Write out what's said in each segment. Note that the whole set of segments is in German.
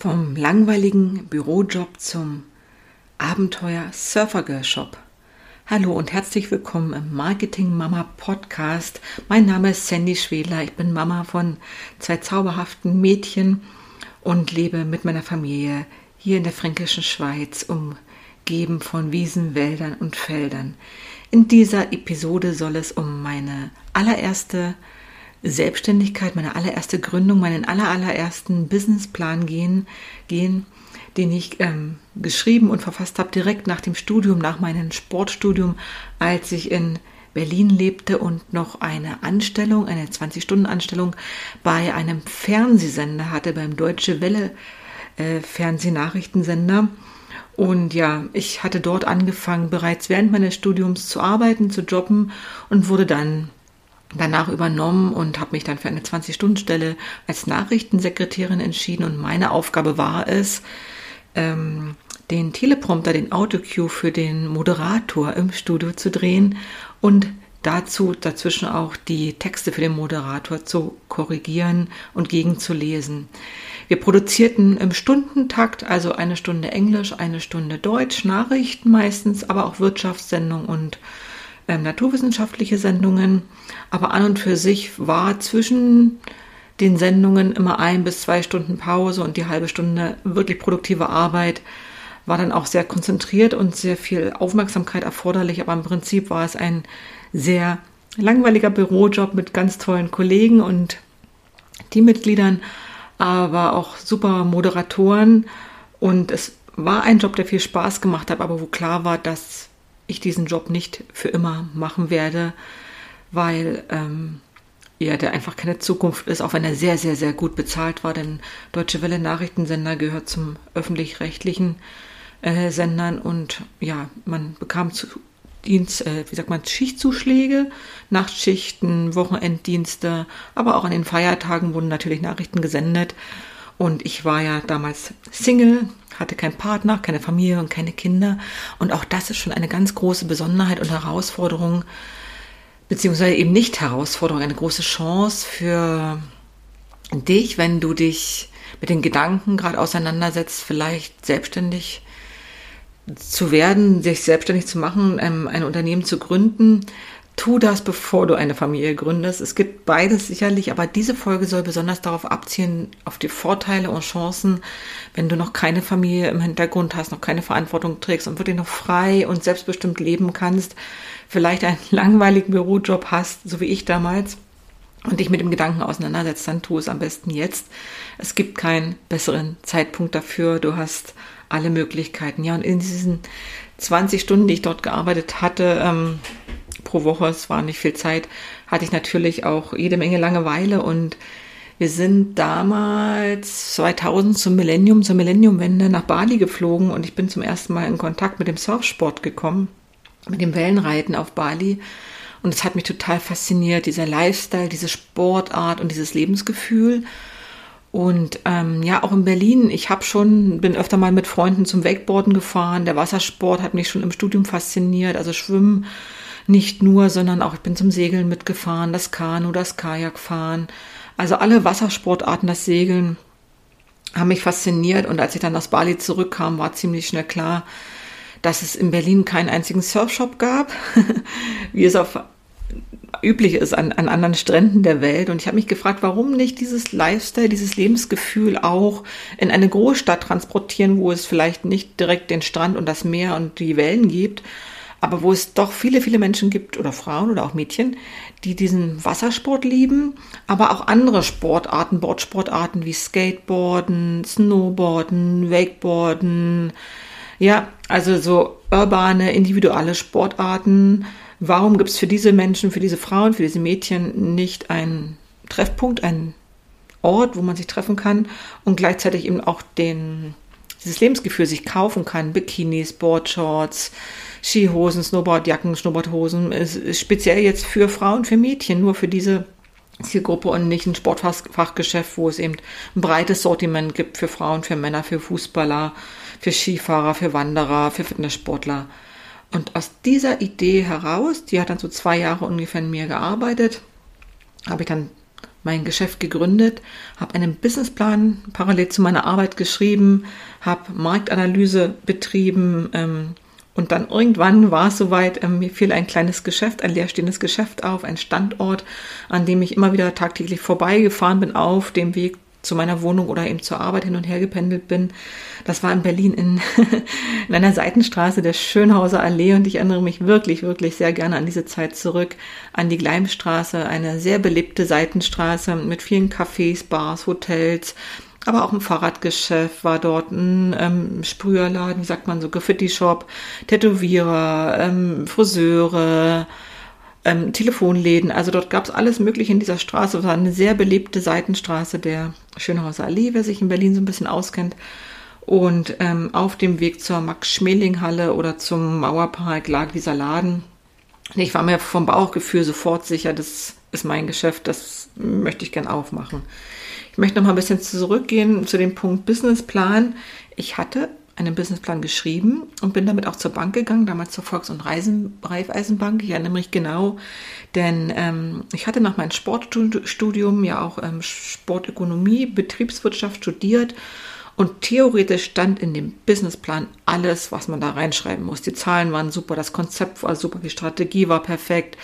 Vom langweiligen Bürojob zum Abenteuer Surfer Girl Shop. Hallo und herzlich willkommen im Marketing Mama Podcast. Mein Name ist Sandy Schwedler. Ich bin Mama von zwei zauberhaften Mädchen und lebe mit meiner Familie hier in der fränkischen Schweiz, umgeben von Wiesen, Wäldern und Feldern. In dieser Episode soll es um meine allererste Selbstständigkeit, meine allererste Gründung, meinen allerallerersten Businessplan gehen, gehen den ich ähm, geschrieben und verfasst habe direkt nach dem Studium, nach meinem Sportstudium, als ich in Berlin lebte und noch eine Anstellung, eine 20-Stunden-Anstellung bei einem Fernsehsender hatte, beim Deutsche Welle äh, Fernsehnachrichtensender. Und ja, ich hatte dort angefangen, bereits während meines Studiums zu arbeiten, zu jobben und wurde dann danach übernommen und habe mich dann für eine 20-Stunden-Stelle als Nachrichtensekretärin entschieden. Und meine Aufgabe war es, ähm, den Teleprompter, den Autocue für den Moderator im Studio zu drehen und dazu dazwischen auch die Texte für den Moderator zu korrigieren und gegenzulesen. Wir produzierten im Stundentakt, also eine Stunde Englisch, eine Stunde Deutsch, Nachrichten meistens, aber auch Wirtschaftssendungen und ähm, naturwissenschaftliche Sendungen. Aber an und für sich war zwischen den Sendungen immer ein bis zwei Stunden Pause und die halbe Stunde wirklich produktive Arbeit war dann auch sehr konzentriert und sehr viel Aufmerksamkeit erforderlich. Aber im Prinzip war es ein sehr langweiliger Bürojob mit ganz tollen Kollegen und Teammitgliedern, aber auch super Moderatoren. Und es war ein Job, der viel Spaß gemacht hat, aber wo klar war, dass ich diesen Job nicht für immer machen werde, weil ähm, ja, der einfach keine Zukunft ist, auch wenn er sehr, sehr, sehr gut bezahlt war. Denn Deutsche Welle Nachrichtensender gehört zum öffentlich-rechtlichen äh, Sendern und ja, man bekam zu, Dienst, äh, wie sagt man, Schichtzuschläge, Nachtschichten, Wochenenddienste, aber auch an den Feiertagen wurden natürlich Nachrichten gesendet. Und ich war ja damals Single, hatte keinen Partner, keine Familie und keine Kinder. Und auch das ist schon eine ganz große Besonderheit und Herausforderung, beziehungsweise eben nicht Herausforderung, eine große Chance für dich, wenn du dich mit den Gedanken gerade auseinandersetzt, vielleicht selbstständig zu werden, sich selbstständig zu machen, ein Unternehmen zu gründen, tu das, bevor du eine Familie gründest. Es gibt beides sicherlich, aber diese Folge soll besonders darauf abzielen, auf die Vorteile und Chancen, wenn du noch keine Familie im Hintergrund hast, noch keine Verantwortung trägst und wirklich noch frei und selbstbestimmt leben kannst, vielleicht einen langweiligen Bürojob hast, so wie ich damals, und dich mit dem Gedanken auseinandersetzt, dann tu es am besten jetzt. Es gibt keinen besseren Zeitpunkt dafür. Du hast alle Möglichkeiten. Ja, und in diesen 20 Stunden, die ich dort gearbeitet hatte, ähm, pro Woche, es war nicht viel Zeit, hatte ich natürlich auch jede Menge Langeweile und wir sind damals 2000 zum Millennium, zur Millenniumwende nach Bali geflogen und ich bin zum ersten Mal in Kontakt mit dem Surfsport gekommen, mit dem Wellenreiten auf Bali. Und es hat mich total fasziniert, dieser Lifestyle, diese Sportart und dieses Lebensgefühl. Und ähm, ja, auch in Berlin, ich habe schon, bin öfter mal mit Freunden zum Wakeboarden gefahren. Der Wassersport hat mich schon im Studium fasziniert, also Schwimmen nicht nur, sondern auch ich bin zum Segeln mitgefahren, das Kanu, das Kajakfahren. Also alle Wassersportarten, das Segeln haben mich fasziniert. Und als ich dann aus Bali zurückkam, war ziemlich schnell klar, dass es in Berlin keinen einzigen Surfshop gab, wie es auf üblich ist an, an anderen Stränden der Welt. Und ich habe mich gefragt, warum nicht dieses Lifestyle, dieses Lebensgefühl auch in eine Großstadt transportieren, wo es vielleicht nicht direkt den Strand und das Meer und die Wellen gibt, aber wo es doch viele, viele Menschen gibt oder Frauen oder auch Mädchen, die diesen Wassersport lieben, aber auch andere Sportarten, Boardsportarten wie Skateboarden, Snowboarden, Wakeboarden, ja, also so urbane, individuelle Sportarten. Warum gibt es für diese Menschen, für diese Frauen, für diese Mädchen nicht einen Treffpunkt, einen Ort, wo man sich treffen kann und gleichzeitig eben auch den, dieses Lebensgefühl sich kaufen kann? Bikinis, Boardshorts, Skihosen, Snowboardjacken, Snowboardhosen, speziell jetzt für Frauen, für Mädchen, nur für diese Zielgruppe und nicht ein Sportfachgeschäft, wo es eben ein breites Sortiment gibt für Frauen, für Männer, für Fußballer, für Skifahrer, für Wanderer, für Fitnesssportler. Und aus dieser Idee heraus, die hat dann so zwei Jahre ungefähr in mir gearbeitet, habe ich dann mein Geschäft gegründet, habe einen Businessplan parallel zu meiner Arbeit geschrieben, habe Marktanalyse betrieben ähm, und dann irgendwann war es soweit, ähm, mir fiel ein kleines Geschäft, ein leerstehendes Geschäft auf, ein Standort, an dem ich immer wieder tagtäglich vorbeigefahren bin auf dem Weg zu meiner Wohnung oder eben zur Arbeit hin und her gependelt bin. Das war in Berlin in, in einer Seitenstraße der Schönhauser Allee und ich erinnere mich wirklich, wirklich sehr gerne an diese Zeit zurück, an die Gleimstraße, eine sehr belebte Seitenstraße mit vielen Cafés, Bars, Hotels, aber auch ein Fahrradgeschäft war dort, ein ähm, Sprüherladen, wie sagt man so, Graffiti-Shop, Tätowierer, ähm, Friseure, ähm, Telefonläden. Also dort gab es alles Mögliche in dieser Straße. Es war eine sehr belebte Seitenstraße der Schönhauser Allee, wer sich in Berlin so ein bisschen auskennt. Und ähm, auf dem Weg zur Max-Schmeling-Halle oder zum Mauerpark lag dieser Laden. Ich war mir vom Bauchgefühl sofort sicher, das ist mein Geschäft, das möchte ich gern aufmachen. Ich möchte noch mal ein bisschen zurückgehen zu dem Punkt Businessplan. Ich hatte einen Businessplan geschrieben und bin damit auch zur Bank gegangen, damals zur Volks- und Raiffeisenbank. Ich erinnere genau, denn ähm, ich hatte nach meinem Sportstudium ja auch ähm, Sportökonomie, Betriebswirtschaft studiert und theoretisch stand in dem Businessplan alles, was man da reinschreiben muss. Die Zahlen waren super, das Konzept war super, die Strategie war perfekt,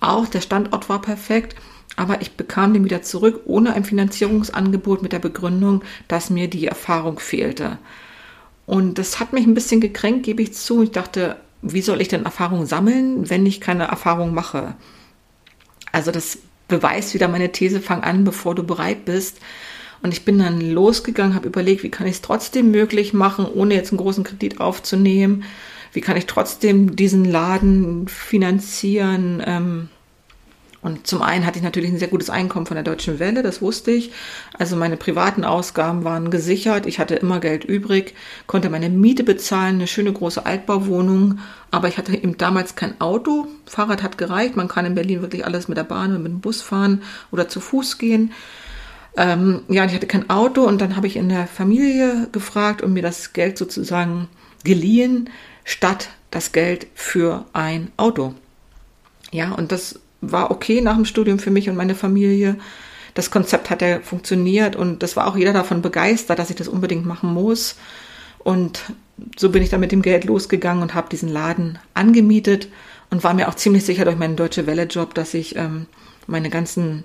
auch der Standort war perfekt. Aber ich bekam den wieder zurück ohne ein Finanzierungsangebot mit der Begründung, dass mir die Erfahrung fehlte. Und das hat mich ein bisschen gekränkt, gebe ich zu. Ich dachte, wie soll ich denn Erfahrung sammeln, wenn ich keine Erfahrung mache? Also das beweist wieder meine These, fang an, bevor du bereit bist. Und ich bin dann losgegangen, habe überlegt, wie kann ich es trotzdem möglich machen, ohne jetzt einen großen Kredit aufzunehmen? Wie kann ich trotzdem diesen Laden finanzieren? Ähm, und zum einen hatte ich natürlich ein sehr gutes Einkommen von der Deutschen Welle, das wusste ich. Also meine privaten Ausgaben waren gesichert. Ich hatte immer Geld übrig, konnte meine Miete bezahlen, eine schöne große Altbauwohnung. Aber ich hatte eben damals kein Auto. Fahrrad hat gereicht. Man kann in Berlin wirklich alles mit der Bahn und mit dem Bus fahren oder zu Fuß gehen. Ähm, ja, ich hatte kein Auto und dann habe ich in der Familie gefragt und mir das Geld sozusagen geliehen, statt das Geld für ein Auto. Ja, und das war okay nach dem Studium für mich und meine Familie. Das Konzept hat ja funktioniert und das war auch jeder davon begeistert, dass ich das unbedingt machen muss. Und so bin ich dann mit dem Geld losgegangen und habe diesen Laden angemietet und war mir auch ziemlich sicher durch meinen Deutsche Welle-Job, dass ich ähm, meine ganzen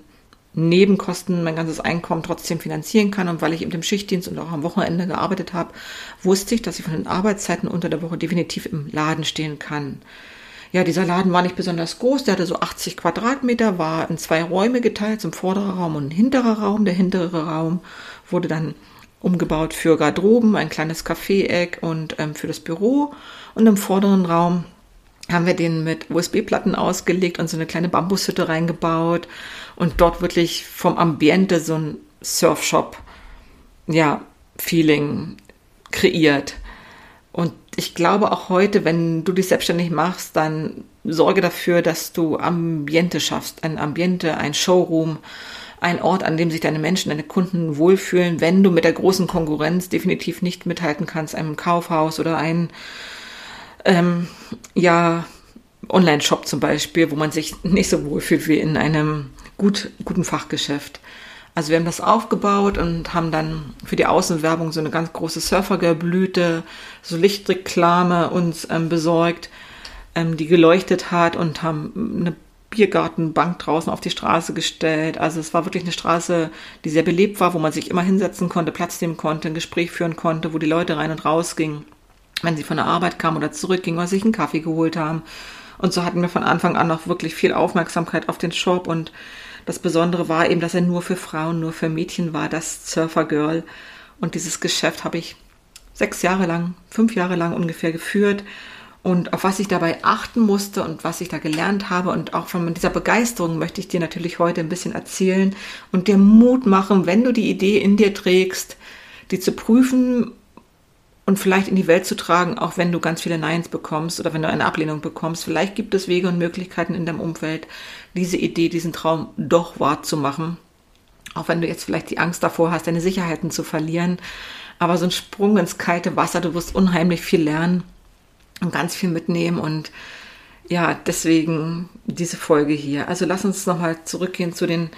Nebenkosten, mein ganzes Einkommen trotzdem finanzieren kann. Und weil ich eben im Schichtdienst und auch am Wochenende gearbeitet habe, wusste ich, dass ich von den Arbeitszeiten unter der Woche definitiv im Laden stehen kann. Ja, dieser Laden war nicht besonders groß, der hatte so 80 Quadratmeter, war in zwei Räume geteilt, zum vorderen Raum und ein hinterer Raum. Der hintere Raum wurde dann umgebaut für Garderoben, ein kleines Kaffeeeck und ähm, für das Büro. Und im vorderen Raum haben wir den mit USB-Platten ausgelegt und so eine kleine Bambushütte reingebaut und dort wirklich vom Ambiente so ein Surfshop, ja, Feeling kreiert. Und ich glaube auch heute, wenn du dich selbstständig machst, dann sorge dafür, dass du Ambiente schaffst. Ein Ambiente, ein Showroom, ein Ort, an dem sich deine Menschen, deine Kunden wohlfühlen, wenn du mit der großen Konkurrenz definitiv nicht mithalten kannst, einem Kaufhaus oder ein, ähm, ja, Online-Shop zum Beispiel, wo man sich nicht so wohlfühlt wie in einem gut, guten Fachgeschäft. Also wir haben das aufgebaut und haben dann für die Außenwerbung so eine ganz große Surfergeblüte, so Lichtreklame uns ähm, besorgt, ähm, die geleuchtet hat und haben eine Biergartenbank draußen auf die Straße gestellt. Also es war wirklich eine Straße, die sehr belebt war, wo man sich immer hinsetzen konnte, Platz nehmen konnte, ein Gespräch führen konnte, wo die Leute rein und raus gingen, wenn sie von der Arbeit kamen oder zurückgingen oder sich einen Kaffee geholt haben. Und so hatten wir von Anfang an noch wirklich viel Aufmerksamkeit auf den Shop und das Besondere war eben, dass er nur für Frauen, nur für Mädchen war, das Surfer Girl. Und dieses Geschäft habe ich sechs Jahre lang, fünf Jahre lang ungefähr geführt. Und auf was ich dabei achten musste und was ich da gelernt habe und auch von dieser Begeisterung möchte ich dir natürlich heute ein bisschen erzählen und dir Mut machen, wenn du die Idee in dir trägst, die zu prüfen und vielleicht in die Welt zu tragen, auch wenn du ganz viele Neins bekommst oder wenn du eine Ablehnung bekommst. Vielleicht gibt es Wege und Möglichkeiten in deinem Umfeld, diese Idee, diesen Traum doch wahrzumachen. Auch wenn du jetzt vielleicht die Angst davor hast, deine Sicherheiten zu verlieren. Aber so ein Sprung ins kalte Wasser, du wirst unheimlich viel lernen und ganz viel mitnehmen und ja, deswegen diese Folge hier. Also lass uns nochmal zurückgehen zu den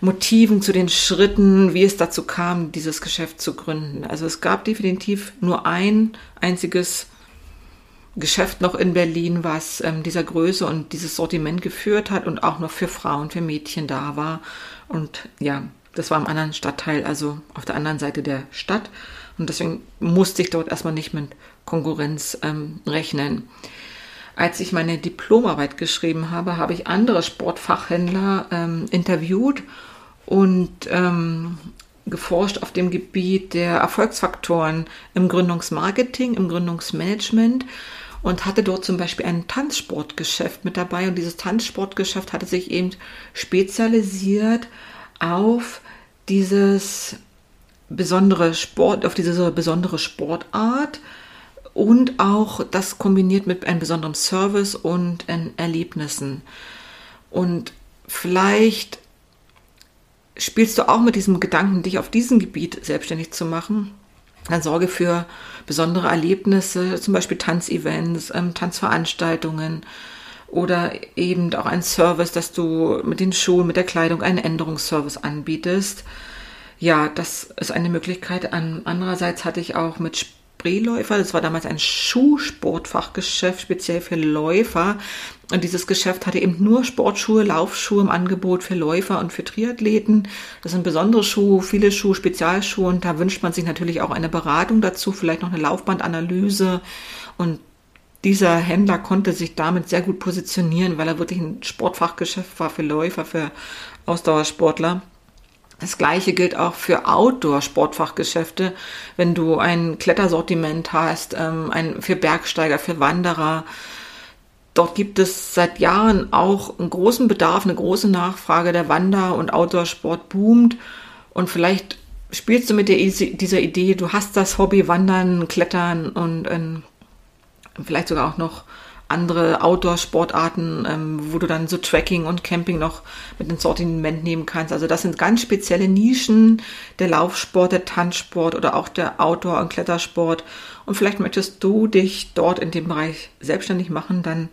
Motiven, zu den Schritten, wie es dazu kam, dieses Geschäft zu gründen. Also es gab definitiv nur ein einziges Geschäft noch in Berlin, was ähm, dieser Größe und dieses Sortiment geführt hat und auch noch für Frauen, für Mädchen da war. Und ja, das war im anderen Stadtteil, also auf der anderen Seite der Stadt. Und deswegen musste ich dort erstmal nicht mit Konkurrenz ähm, rechnen. Als ich meine Diplomarbeit geschrieben habe, habe ich andere Sportfachhändler ähm, interviewt und ähm, geforscht auf dem Gebiet der Erfolgsfaktoren im Gründungsmarketing, im Gründungsmanagement und hatte dort zum Beispiel ein Tanzsportgeschäft mit dabei. Und dieses Tanzsportgeschäft hatte sich eben spezialisiert auf dieses besondere Sport, auf diese besondere Sportart und auch das kombiniert mit einem besonderen Service und Erlebnissen. Und vielleicht spielst du auch mit diesem Gedanken, dich auf diesem Gebiet selbstständig zu machen. Dann sorge für besondere Erlebnisse, zum Beispiel Tanzevents, ähm, Tanzveranstaltungen oder eben auch ein Service, dass du mit den Schuhen, mit der Kleidung einen Änderungsservice anbietest. Ja, das ist eine Möglichkeit. Andererseits hatte ich auch mit Spreeläufer, das war damals ein Schuhsportfachgeschäft, speziell für Läufer. Und dieses Geschäft hatte eben nur Sportschuhe, Laufschuhe im Angebot für Läufer und für Triathleten. Das sind besondere Schuhe, viele Schuhe, Spezialschuhe. Und da wünscht man sich natürlich auch eine Beratung dazu, vielleicht noch eine Laufbandanalyse. Und dieser Händler konnte sich damit sehr gut positionieren, weil er wirklich ein Sportfachgeschäft war für Läufer, für Ausdauersportler. Das gleiche gilt auch für Outdoor-Sportfachgeschäfte. Wenn du ein Klettersortiment hast, ähm, ein, für Bergsteiger, für Wanderer. Dort gibt es seit Jahren auch einen großen Bedarf, eine große Nachfrage. Der Wander- und Outdoor-Sport boomt. Und vielleicht spielst du mit der, dieser Idee, du hast das Hobby Wandern, Klettern und ähm, vielleicht sogar auch noch andere Outdoor-Sportarten, ähm, wo du dann so Tracking und Camping noch mit ins Sortiment nehmen kannst. Also das sind ganz spezielle Nischen, der Laufsport, der Tanzsport oder auch der Outdoor- und Klettersport. Und vielleicht möchtest du dich dort in dem Bereich selbstständig machen, dann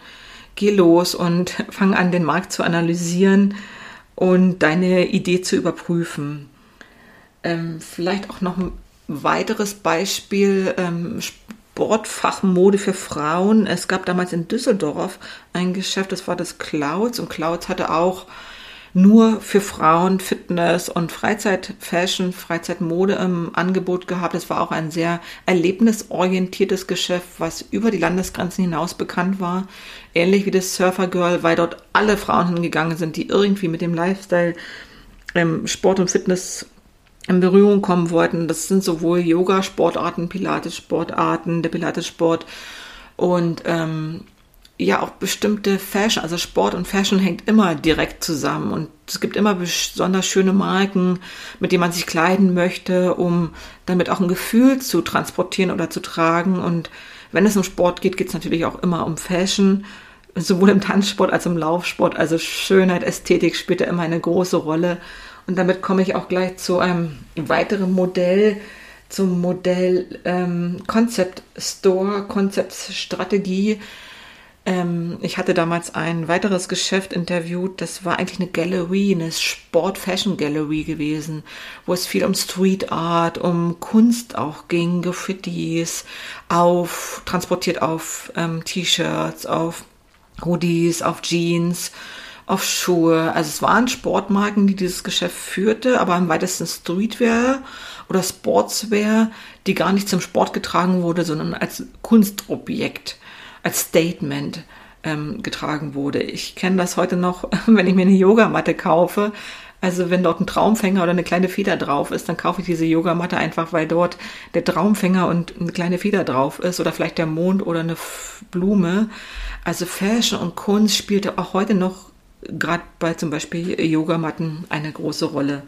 geh los und fang an, den Markt zu analysieren und deine Idee zu überprüfen. Ähm, vielleicht auch noch ein weiteres Beispiel, ähm, Sportfachmode für Frauen. Es gab damals in Düsseldorf ein Geschäft, das war das Clouds und Clouds hatte auch nur für Frauen Fitness und Freizeitfashion, Freizeitmode im Angebot gehabt. Es war auch ein sehr erlebnisorientiertes Geschäft, was über die Landesgrenzen hinaus bekannt war. Ähnlich wie das Surfer Girl, weil dort alle Frauen hingegangen sind, die irgendwie mit dem Lifestyle Sport und Fitness in Berührung kommen wollten. Das sind sowohl Yoga-Sportarten, Pilates-Sportarten, der Pilates-Sport und ähm, ja auch bestimmte Fashion, also Sport und Fashion hängt immer direkt zusammen und es gibt immer besonders schöne Marken, mit denen man sich kleiden möchte, um damit auch ein Gefühl zu transportieren oder zu tragen und wenn es um Sport geht, geht es natürlich auch immer um Fashion, sowohl im Tanzsport als auch im Laufsport. Also Schönheit, Ästhetik spielt da immer eine große Rolle. Und damit komme ich auch gleich zu einem weiteren Modell, zum Modell ähm, Concept Store, Concept Strategie. Ähm, ich hatte damals ein weiteres Geschäft interviewt, das war eigentlich eine Gallery, eine Sport-Fashion-Gallery gewesen, wo es viel um Street Art, um Kunst auch ging, Graffitis, auf, transportiert auf ähm, T-Shirts, auf Hoodies, auf Jeans auf Schuhe. Also es waren Sportmarken, die dieses Geschäft führte, aber am weitesten Streetwear oder Sportswear, die gar nicht zum Sport getragen wurde, sondern als Kunstobjekt, als Statement ähm, getragen wurde. Ich kenne das heute noch, wenn ich mir eine Yogamatte kaufe. Also wenn dort ein Traumfänger oder eine kleine Feder drauf ist, dann kaufe ich diese Yogamatte einfach, weil dort der Traumfänger und eine kleine Feder drauf ist oder vielleicht der Mond oder eine Blume. Also Fashion und Kunst spielte auch heute noch gerade bei zum Beispiel Yogamatten eine große Rolle.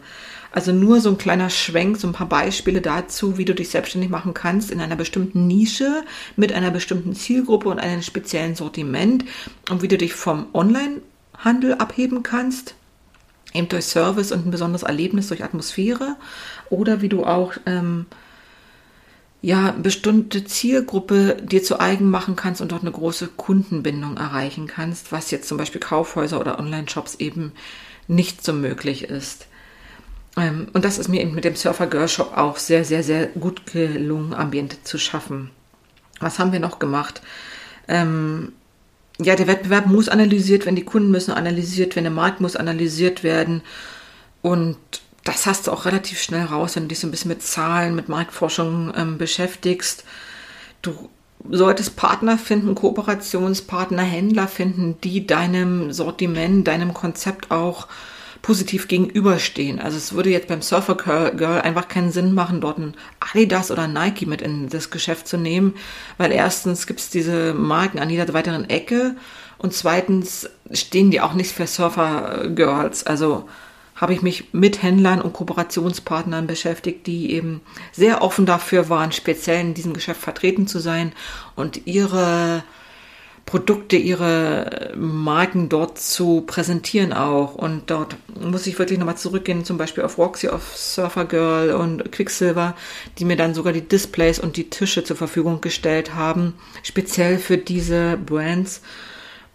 Also nur so ein kleiner Schwenk, so ein paar Beispiele dazu, wie du dich selbstständig machen kannst in einer bestimmten Nische mit einer bestimmten Zielgruppe und einem speziellen Sortiment und wie du dich vom Online-Handel abheben kannst, eben durch Service und ein besonderes Erlebnis, durch Atmosphäre oder wie du auch ähm, ja, bestimmte Zielgruppe dir zu eigen machen kannst und dort eine große Kundenbindung erreichen kannst, was jetzt zum Beispiel Kaufhäuser oder Online-Shops eben nicht so möglich ist. Ähm, und das ist mir eben mit dem Surfer Girl Shop auch sehr, sehr, sehr gut gelungen, Ambiente zu schaffen. Was haben wir noch gemacht? Ähm, ja, der Wettbewerb muss analysiert werden, die Kunden müssen analysiert werden, der Markt muss analysiert werden. Und das hast du auch relativ schnell raus, wenn du dich so ein bisschen mit Zahlen, mit Marktforschung ähm, beschäftigst. Du solltest Partner finden, Kooperationspartner, Händler finden, die deinem Sortiment, deinem Konzept auch positiv gegenüberstehen. Also es würde jetzt beim Surfer Girl einfach keinen Sinn machen, dort ein Adidas oder Nike mit in das Geschäft zu nehmen, weil erstens gibt es diese Marken an jeder weiteren Ecke und zweitens stehen die auch nicht für Surfer Girls. Also habe ich mich mit Händlern und Kooperationspartnern beschäftigt, die eben sehr offen dafür waren, speziell in diesem Geschäft vertreten zu sein und ihre Produkte, ihre Marken dort zu präsentieren auch. Und dort muss ich wirklich nochmal zurückgehen, zum Beispiel auf Roxy, auf Surfer Girl und Quicksilver, die mir dann sogar die Displays und die Tische zur Verfügung gestellt haben, speziell für diese Brands.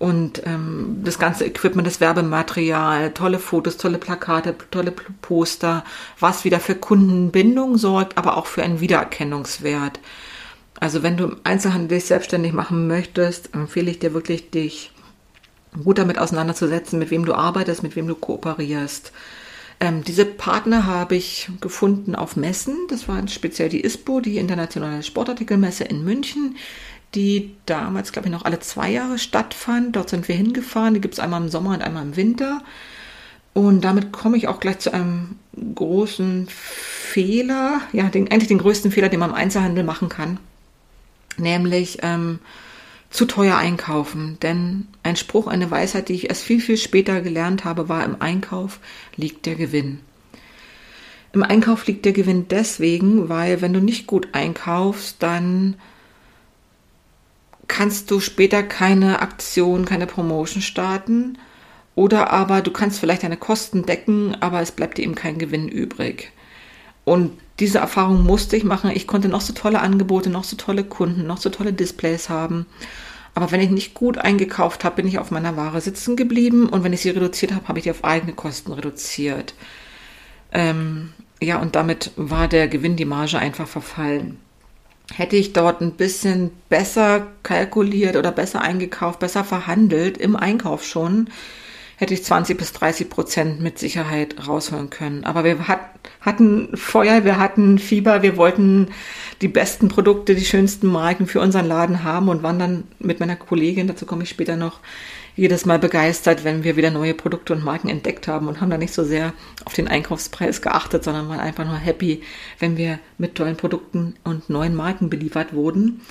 Und ähm, das ganze Equipment, das Werbematerial, tolle Fotos, tolle Plakate, tolle Poster, was wieder für Kundenbindung sorgt, aber auch für einen Wiedererkennungswert. Also wenn du im Einzelhandel dich selbstständig machen möchtest, empfehle ich dir wirklich, dich gut damit auseinanderzusetzen, mit wem du arbeitest, mit wem du kooperierst. Ähm, diese Partner habe ich gefunden auf Messen. Das war speziell die ISPO, die Internationale Sportartikelmesse in München, die damals, glaube ich, noch alle zwei Jahre stattfand. Dort sind wir hingefahren. Die gibt es einmal im Sommer und einmal im Winter. Und damit komme ich auch gleich zu einem großen Fehler, ja, den, eigentlich den größten Fehler, den man im Einzelhandel machen kann nämlich ähm, zu teuer einkaufen. Denn ein Spruch, eine Weisheit, die ich erst viel, viel später gelernt habe, war, im Einkauf liegt der Gewinn. Im Einkauf liegt der Gewinn deswegen, weil wenn du nicht gut einkaufst, dann kannst du später keine Aktion, keine Promotion starten. Oder aber du kannst vielleicht deine Kosten decken, aber es bleibt dir eben kein Gewinn übrig. Und diese Erfahrung musste ich machen. Ich konnte noch so tolle Angebote, noch so tolle Kunden, noch so tolle Displays haben. Aber wenn ich nicht gut eingekauft habe, bin ich auf meiner Ware sitzen geblieben und wenn ich sie reduziert habe, habe ich die auf eigene Kosten reduziert. Ähm, ja, und damit war der Gewinn, die Marge einfach verfallen. Hätte ich dort ein bisschen besser kalkuliert oder besser eingekauft, besser verhandelt, im Einkauf schon, hätte ich 20 bis 30 Prozent mit Sicherheit rausholen können. Aber wir hat, hatten Feuer, wir hatten Fieber, wir wollten die besten Produkte, die schönsten Marken für unseren Laden haben und waren dann mit meiner Kollegin, dazu komme ich später noch, jedes Mal begeistert, wenn wir wieder neue Produkte und Marken entdeckt haben und haben da nicht so sehr auf den Einkaufspreis geachtet, sondern waren einfach nur happy, wenn wir mit tollen Produkten und neuen Marken beliefert wurden.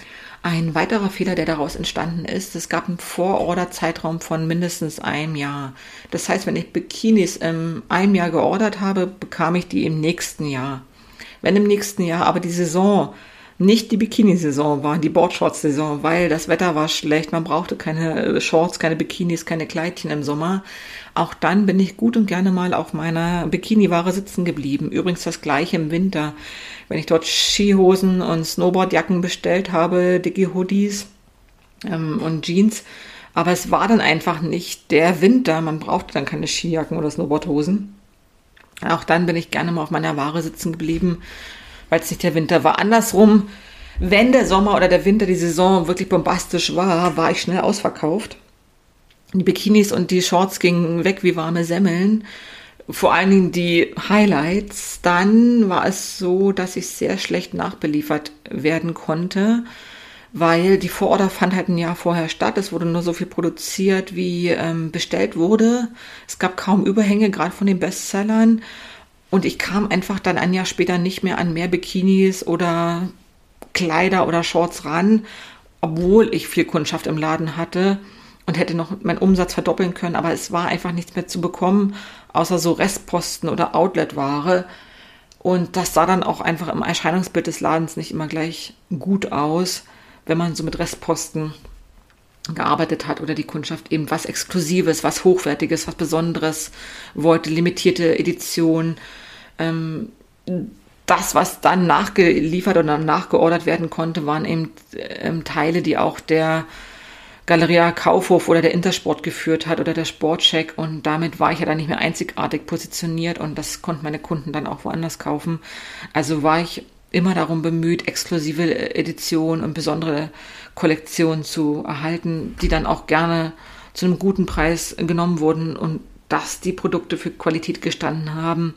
Ein weiterer Fehler, der daraus entstanden ist, es gab einen Vororder-Zeitraum von mindestens einem Jahr. Das heißt, wenn ich Bikinis im einem Jahr geordert habe, bekam ich die im nächsten Jahr. Wenn im nächsten Jahr aber die Saison nicht die Bikini-Saison war, die Boardshorts-Saison, weil das Wetter war schlecht, man brauchte keine Shorts, keine Bikinis, keine Kleidchen im Sommer. Auch dann bin ich gut und gerne mal auf meiner Bikini-Ware sitzen geblieben. Übrigens das gleiche im Winter wenn ich dort Skihosen und Snowboardjacken bestellt habe, dicke Hoodies ähm, und Jeans. Aber es war dann einfach nicht der Winter. Man brauchte dann keine Skijacken oder Snowboardhosen. Auch dann bin ich gerne mal auf meiner Ware sitzen geblieben, weil es nicht der Winter war. Andersrum, wenn der Sommer oder der Winter, die Saison wirklich bombastisch war, war ich schnell ausverkauft. Die Bikinis und die Shorts gingen weg wie warme Semmeln vor allen Dingen die Highlights, dann war es so, dass ich sehr schlecht nachbeliefert werden konnte, weil die Vororder fand halt ein Jahr vorher statt. Es wurde nur so viel produziert, wie ähm, bestellt wurde. Es gab kaum Überhänge, gerade von den Bestsellern. Und ich kam einfach dann ein Jahr später nicht mehr an mehr Bikinis oder Kleider oder Shorts ran, obwohl ich viel Kundschaft im Laden hatte und hätte noch meinen Umsatz verdoppeln können, aber es war einfach nichts mehr zu bekommen, außer so Restposten oder Outlet-Ware. Und das sah dann auch einfach im Erscheinungsbild des Ladens nicht immer gleich gut aus, wenn man so mit Restposten gearbeitet hat oder die Kundschaft eben was Exklusives, was Hochwertiges, was Besonderes wollte, limitierte Edition. Ähm, das, was dann nachgeliefert oder nachgeordert werden konnte, waren eben ähm, Teile, die auch der Galeria Kaufhof oder der Intersport geführt hat oder der Sportcheck und damit war ich ja dann nicht mehr einzigartig positioniert und das konnten meine Kunden dann auch woanders kaufen. Also war ich immer darum bemüht, exklusive Editionen und besondere Kollektionen zu erhalten, die dann auch gerne zu einem guten Preis genommen wurden und dass die Produkte für Qualität gestanden haben.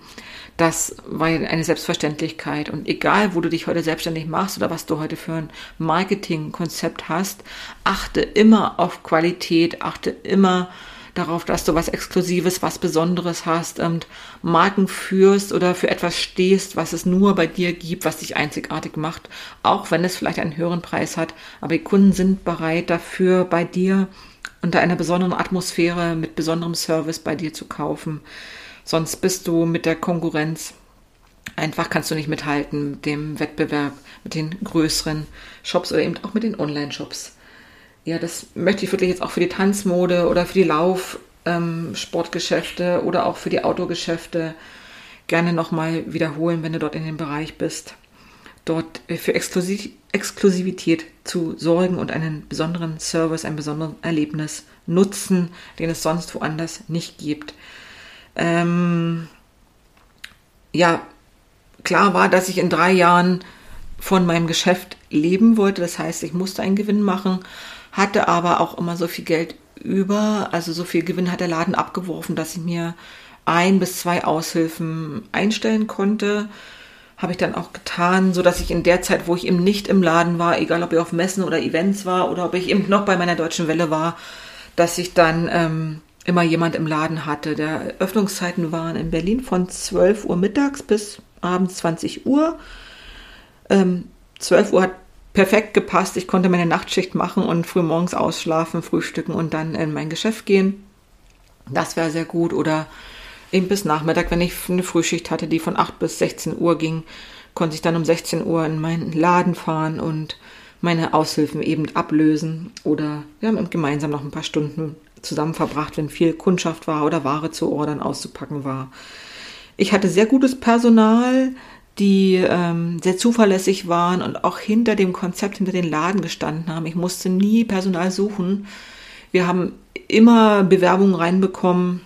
Das war eine Selbstverständlichkeit. Und egal, wo du dich heute selbstständig machst oder was du heute für ein Marketingkonzept hast, achte immer auf Qualität, achte immer darauf, dass du was Exklusives, was Besonderes hast und Marken führst oder für etwas stehst, was es nur bei dir gibt, was dich einzigartig macht, auch wenn es vielleicht einen höheren Preis hat. Aber die Kunden sind bereit dafür, bei dir unter einer besonderen Atmosphäre mit besonderem Service bei dir zu kaufen. Sonst bist du mit der Konkurrenz einfach kannst du nicht mithalten mit dem Wettbewerb, mit den größeren Shops oder eben auch mit den Online-Shops. Ja, das möchte ich wirklich jetzt auch für die Tanzmode oder für die Laufsportgeschäfte ähm, oder auch für die Autogeschäfte gerne nochmal wiederholen, wenn du dort in dem Bereich bist. Dort äh, für Exklusiv Exklusivität zu sorgen und einen besonderen Service, ein besonderes Erlebnis nutzen, den es sonst woanders nicht gibt. Ähm, ja, klar war, dass ich in drei Jahren von meinem Geschäft leben wollte. Das heißt, ich musste einen Gewinn machen, hatte aber auch immer so viel Geld über. Also so viel Gewinn hat der Laden abgeworfen, dass ich mir ein bis zwei Aushilfen einstellen konnte habe ich dann auch getan, so dass ich in der Zeit, wo ich eben nicht im Laden war, egal ob ich auf Messen oder Events war oder ob ich eben noch bei meiner deutschen Welle war, dass ich dann ähm, immer jemand im Laden hatte. Der Öffnungszeiten waren in Berlin von 12 Uhr mittags bis abends 20 Uhr. Ähm, 12 Uhr hat perfekt gepasst. Ich konnte meine Nachtschicht machen und früh morgens ausschlafen, frühstücken und dann in mein Geschäft gehen. Das wäre sehr gut. Oder eben bis Nachmittag, wenn ich eine Frühschicht hatte, die von 8 bis 16 Uhr ging, konnte ich dann um 16 Uhr in meinen Laden fahren und meine Aushilfen eben ablösen oder wir haben gemeinsam noch ein paar Stunden zusammen verbracht, wenn viel Kundschaft war oder Ware zu ordern, auszupacken war. Ich hatte sehr gutes Personal, die ähm, sehr zuverlässig waren und auch hinter dem Konzept, hinter den Laden gestanden haben. Ich musste nie Personal suchen. Wir haben immer Bewerbungen reinbekommen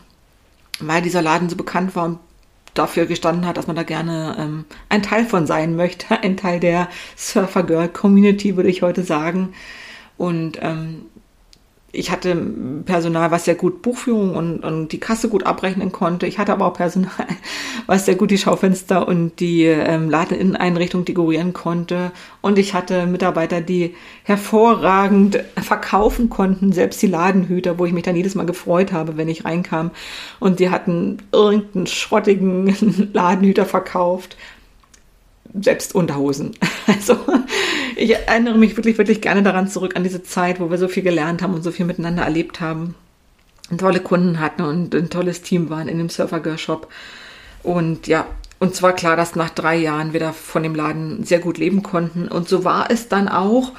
weil dieser Laden so bekannt war und dafür gestanden hat, dass man da gerne ähm, ein Teil von sein möchte, ein Teil der Surfer Girl Community, würde ich heute sagen. Und ähm, ich hatte Personal, was sehr gut Buchführung und, und die Kasse gut abrechnen konnte. Ich hatte aber auch Personal, was sehr gut die Schaufenster und die ähm, Ladeinneneinrichtung dekorieren konnte. Und ich hatte Mitarbeiter, die hervorragend verkaufen konnten, selbst die Ladenhüter, wo ich mich dann jedes Mal gefreut habe, wenn ich reinkam. Und die hatten irgendeinen schrottigen Ladenhüter verkauft selbst Unterhosen. Also ich erinnere mich wirklich, wirklich gerne daran zurück an diese Zeit, wo wir so viel gelernt haben und so viel miteinander erlebt haben. Und tolle Kunden hatten und ein tolles Team waren in dem Surfer Girl Shop. Und ja, und zwar klar, dass nach drei Jahren wir da von dem Laden sehr gut leben konnten. Und so war es dann auch.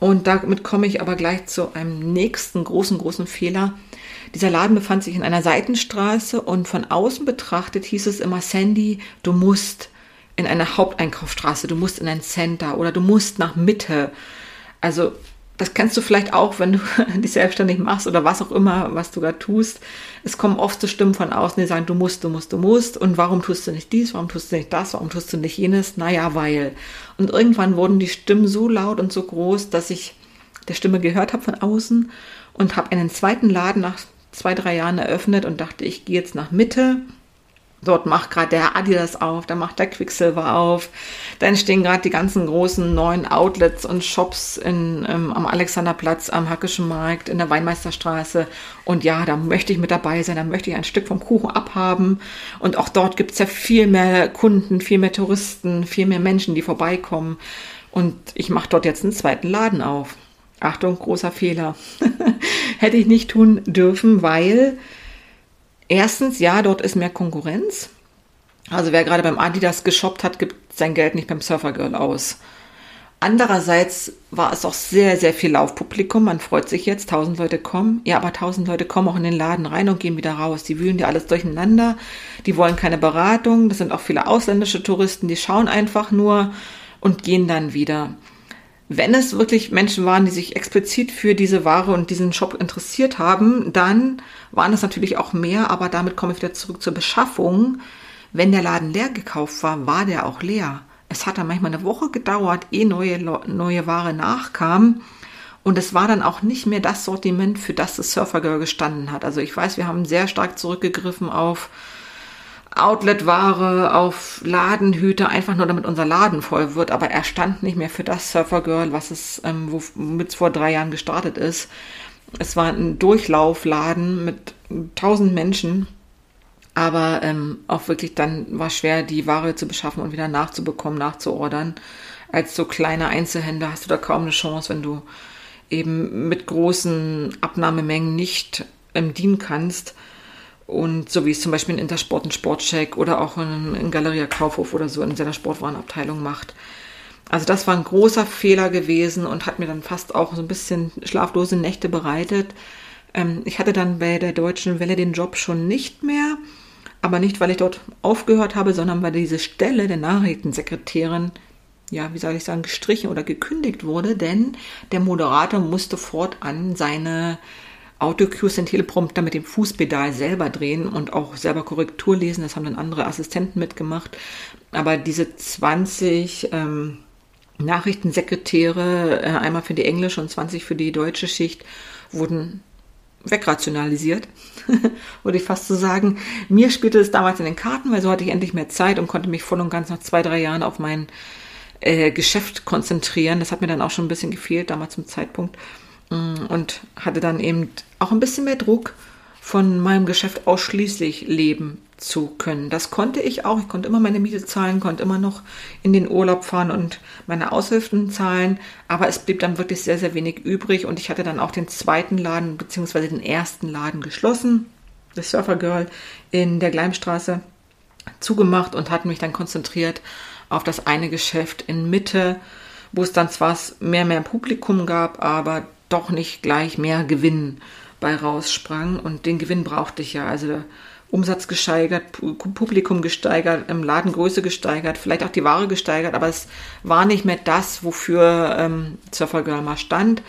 Und damit komme ich aber gleich zu einem nächsten großen, großen Fehler. Dieser Laden befand sich in einer Seitenstraße und von außen betrachtet hieß es immer, Sandy, du musst in eine Haupteinkaufsstraße, du musst in ein Center oder du musst nach Mitte. Also das kennst du vielleicht auch, wenn du dich selbstständig machst oder was auch immer, was du da tust. Es kommen oft so Stimmen von außen, die sagen, du musst, du musst, du musst. Und warum tust du nicht dies? Warum tust du nicht das? Warum tust du nicht jenes? Naja, weil. Und irgendwann wurden die Stimmen so laut und so groß, dass ich der Stimme gehört habe von außen und habe einen zweiten Laden nach zwei, drei Jahren eröffnet und dachte, ich gehe jetzt nach Mitte Dort macht gerade der Adidas auf, da macht der Quicksilver auf. Dann stehen gerade die ganzen großen neuen Outlets und Shops in, ähm, am Alexanderplatz, am Hackischen Markt, in der Weinmeisterstraße. Und ja, da möchte ich mit dabei sein, da möchte ich ein Stück vom Kuchen abhaben. Und auch dort gibt es ja viel mehr Kunden, viel mehr Touristen, viel mehr Menschen, die vorbeikommen. Und ich mache dort jetzt einen zweiten Laden auf. Achtung, großer Fehler. Hätte ich nicht tun dürfen, weil Erstens, ja, dort ist mehr Konkurrenz. Also wer gerade beim Adidas geshoppt hat, gibt sein Geld nicht beim Surfer Girl aus. Andererseits war es auch sehr, sehr viel Laufpublikum. Man freut sich jetzt, tausend Leute kommen. Ja, aber tausend Leute kommen auch in den Laden rein und gehen wieder raus. Die wühlen dir alles durcheinander. Die wollen keine Beratung. Das sind auch viele ausländische Touristen, die schauen einfach nur und gehen dann wieder. Wenn es wirklich Menschen waren, die sich explizit für diese Ware und diesen Shop interessiert haben, dann waren es natürlich auch mehr, aber damit komme ich wieder zurück zur Beschaffung. Wenn der Laden leer gekauft war, war der auch leer. Es hat dann manchmal eine Woche gedauert, ehe neue, neue Ware nachkam. Und es war dann auch nicht mehr das Sortiment, für das das Surfer Girl gestanden hat. Also ich weiß, wir haben sehr stark zurückgegriffen auf Outlet-Ware, auf Ladenhüte, einfach nur damit unser Laden voll wird. Aber er stand nicht mehr für das Surfer Girl, was es, ähm, womit es vor drei Jahren gestartet ist. Es war ein Durchlaufladen mit tausend Menschen. Aber ähm, auch wirklich dann war schwer, die Ware zu beschaffen und wieder nachzubekommen, nachzuordern. Als so kleiner Einzelhändler hast du da kaum eine Chance, wenn du eben mit großen Abnahmemengen nicht ähm, dienen kannst. Und so wie es zum Beispiel in Intersport ein Sportcheck oder auch in, in Galeria Kaufhof oder so in seiner Sportwarenabteilung macht. Also das war ein großer Fehler gewesen und hat mir dann fast auch so ein bisschen schlaflose Nächte bereitet. Ähm, ich hatte dann bei der Deutschen Welle den Job schon nicht mehr, aber nicht, weil ich dort aufgehört habe, sondern weil diese Stelle der Nachrichtensekretärin, ja, wie soll ich sagen, gestrichen oder gekündigt wurde, denn der Moderator musste fortan seine Autocues, den Teleprompter mit dem Fußpedal selber drehen und auch selber Korrektur lesen. Das haben dann andere Assistenten mitgemacht. Aber diese 20 ähm, Nachrichtensekretäre, äh, einmal für die englische und 20 für die deutsche Schicht, wurden wegrationalisiert, würde ich fast so sagen. Mir spielte es damals in den Karten, weil so hatte ich endlich mehr Zeit und konnte mich voll und ganz nach zwei, drei Jahren auf mein äh, Geschäft konzentrieren. Das hat mir dann auch schon ein bisschen gefehlt, damals zum Zeitpunkt. Mm, und hatte dann eben auch ein bisschen mehr Druck, von meinem Geschäft ausschließlich leben zu können. Das konnte ich auch. Ich konnte immer meine Miete zahlen, konnte immer noch in den Urlaub fahren und meine Aushilfen zahlen. Aber es blieb dann wirklich sehr, sehr wenig übrig. Und ich hatte dann auch den zweiten Laden beziehungsweise den ersten Laden geschlossen, das Surfer Girl in der Gleimstraße, zugemacht und hatte mich dann konzentriert auf das eine Geschäft in Mitte, wo es dann zwar mehr, mehr Publikum gab, aber doch nicht gleich mehr Gewinn bei raussprang. Und den Gewinn brauchte ich ja. Also Umsatz gesteigert, Publikum gesteigert, ähm, Ladengröße gesteigert, vielleicht auch die Ware gesteigert, aber es war nicht mehr das, wofür ähm, Surfer Girl mal stand.